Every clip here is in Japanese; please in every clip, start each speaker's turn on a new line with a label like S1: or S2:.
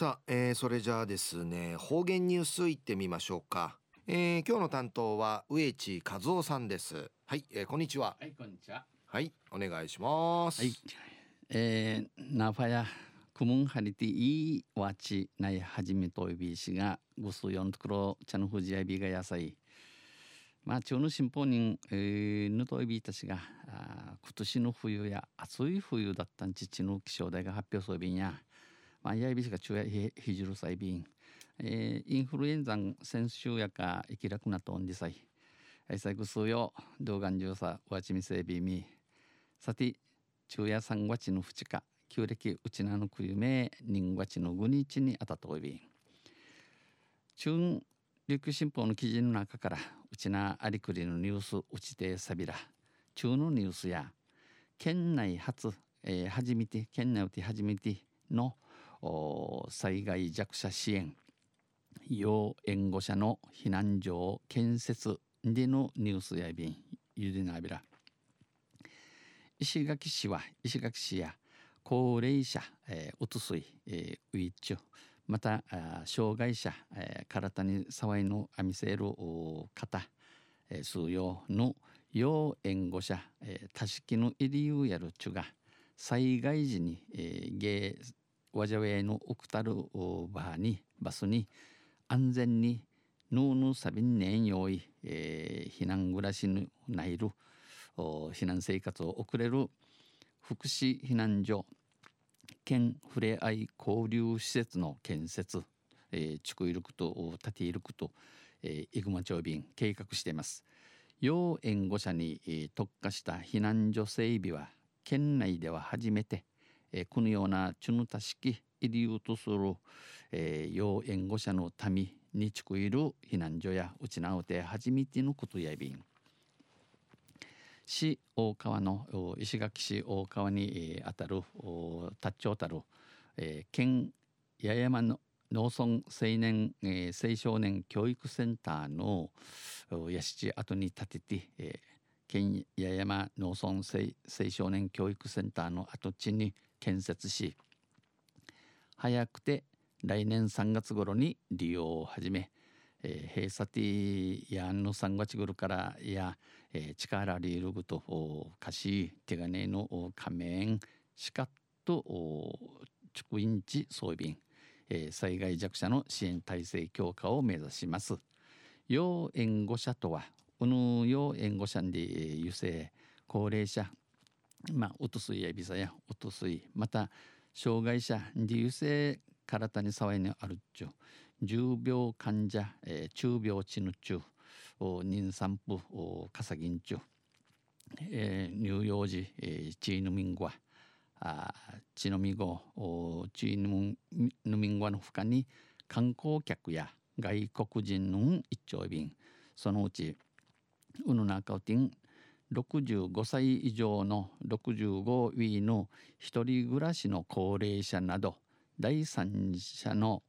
S1: さあ、えー、それじゃあですね方言ニュースいってみましょうか、えー、今日の担当は植地和夫さんです。はい、えー、こんにちは。
S2: はいこんにちは。
S1: はいお願いします。はい。
S2: えー、ナファヤクムンハリティイワチナイハジメトイビシがグスヨントクロチャヌフジアビが野菜まあ、中の新報人、えー、ヌトイビーたちがあ今年の冬や暑い冬だったん父の気象台が発表そうびんや、まあ、やいびしが中やひひじるさいびん、えー、インフルエンザ先週やか生きらくなとんじさい。愛妻ぐすよ動画中さわちみせびみ。さて中夜三月の二日旧暦うちなのくゆめ人月の五日にあたといび。ん中琉球新報の記事の中からうちなありくりのニュースうちてさびら。中のニュースや県内初、えー、初めて県内で初めての災害弱者支援要援護者の避難所建設でのニュースやびんゆでなびら石垣市は石垣市や高齢者、うつすい、ウィッチュまた障害者、体に触いのあみせる方、えー、数用の要援護者、えー、多式の入りゆうやるちゅが災害時に、えー、わじゃウのウクタルバーにバスに安全にヌーヌーサビンネン用意、えー、避難暮らしにないる避難生活を送れる福祉避難所県ふれあい交流施設の建設、えー、地区イルクと立てイルクと、えー、イグマ町便計画しています。要援護者に、え、特化した避難所整備は県内では初めて、えー、このようなチュヌタ式入りとする、えー、要援護者の民に地区いる避難所やうちなうて初めてのことやびん。市大川の石垣市大川にあたる達長たる、えー、県八重山の農村青年、えー、青少年教育センターの屋敷跡に建てて、えー、県八重山農村青少年教育センターの跡地に建設し早くて来年3月頃に利用を始め、えー、閉鎖ティやんの3月頃からやえー、力リールグと歌詞手金の仮面しかっと直院地装備えー、災害弱者の支援体制強化を目指します。要援護者とはうぬ要援護者で油性高齢者まあおとすいやびさやおとすい。また障害者で油性体に騒いにあるっちゅう。重病患者、えー、中病地ぬっちゅう。妊産婦かさぎんちゅ、えー、乳幼児、えー、チーヌミンゴアあチノミゴチーヌミンゴアのほかに観光客や外国人の一丁便そのうちウヌナカウティン65歳以上の65位の一人暮らしの高齢者など第三者の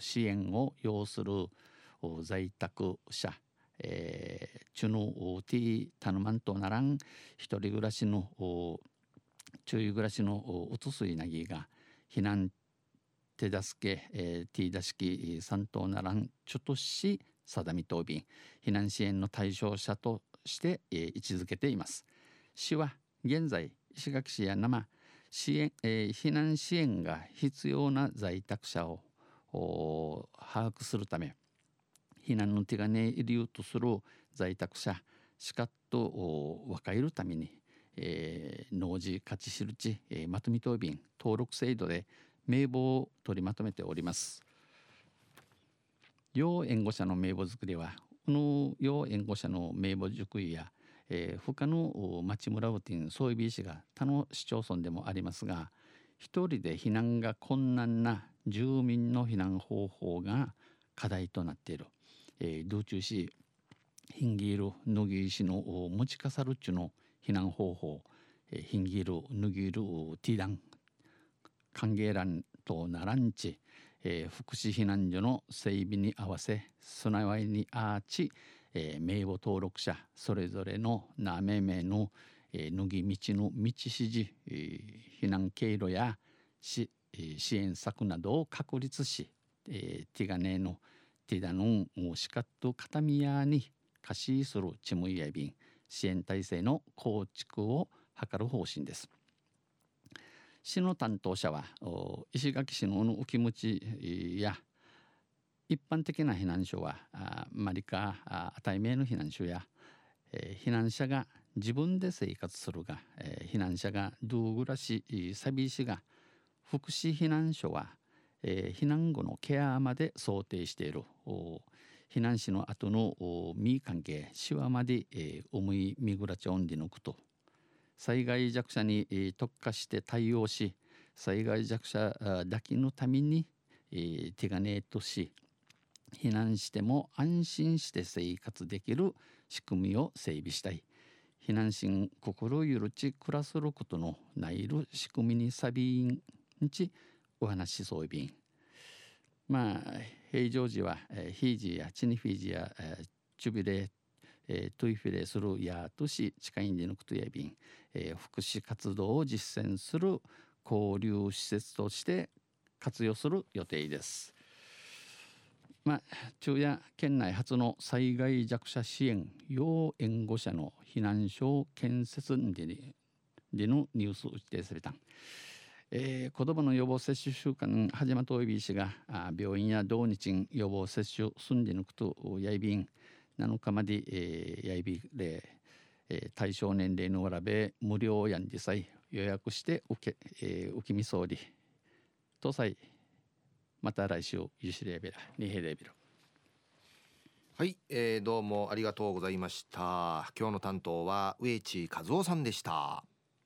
S2: 支援を要する在宅者、チュヌティタヌマントならん一人暮らしの注意暮らしのうつすいなぎが避難手助け、えー、ティーダ式三等ならんちょとし定みとび避難支援の対象者として、えー、位置づけています。市は現在石垣市や生支援、えー、避難支援が必要な在宅者を把握するため避難の手がね理由とする在宅者しかと分かるために、えー、農事勝ち印、えー、まとめ答弁登録制度で名簿を取りまとめております。要援護者の名簿作りはこの要援護者の名簿熟意や、えー、他の町村ウティン総備市が他の市町村でもありますが一人で避難が困難な住民の避難方法が課題となっている。えー、道中しヒンギールヌギーシの持ちかさるっちゅの避難方法、えー、ヒンギールヌギールティダン歓迎欄とならんち、えー、福祉避難所の整備に合わせすなわいにあち、えー、名簿登録者それぞれのなめめの、えー、脱ぎ道の道指示、えー、避難経路やし、え支援策などを確立し、えー、ティガネのティダノンシカットカタミヤに貸しするチムイヤビン支援体制の構築を図る方針です。市の担当者は石垣市の浮き持ちや一般的な避難所はマリカ対名の避難所や、えー、避難者が自分で生活するが、えー、避難者がドゥーグラシサビシが福祉避難所は、えー、避難後のケアまで想定している。避難士の後のミー関係シワまで、えー、重いミグラチョンディノクと。災害弱者に、特化して対応し災害弱者だけのために、手がねえとし避難しても安心して生活できる仕組みを整備したい。避難心心ゆるち暮らすることのないる仕組みにさびんちお話しそういびんまあ平常時は、えー、ヒージやチニフィージや、えー、チュビレえー、トイフィレするやとし近いんでぬくとやびん、えー、福祉活動を実践する交流施設として活用する予定です。まあ、昼夜県内初の災害弱者支援要援護者の避難所建設ででのニュースを指定された、えー、子どもの予防接種週間始まといびしがあ病院や同日予防接種済んでぬくとやいびん。7日まで、えー、やいびれ、えー、対象年齢のわらべ無料やんじさい予約して受け、えー、受けみそうりとさいまた来週ゆしれべらにへレベル
S1: はい、えー、どうもありがとうございました。今日の担当は植地和夫さんでした。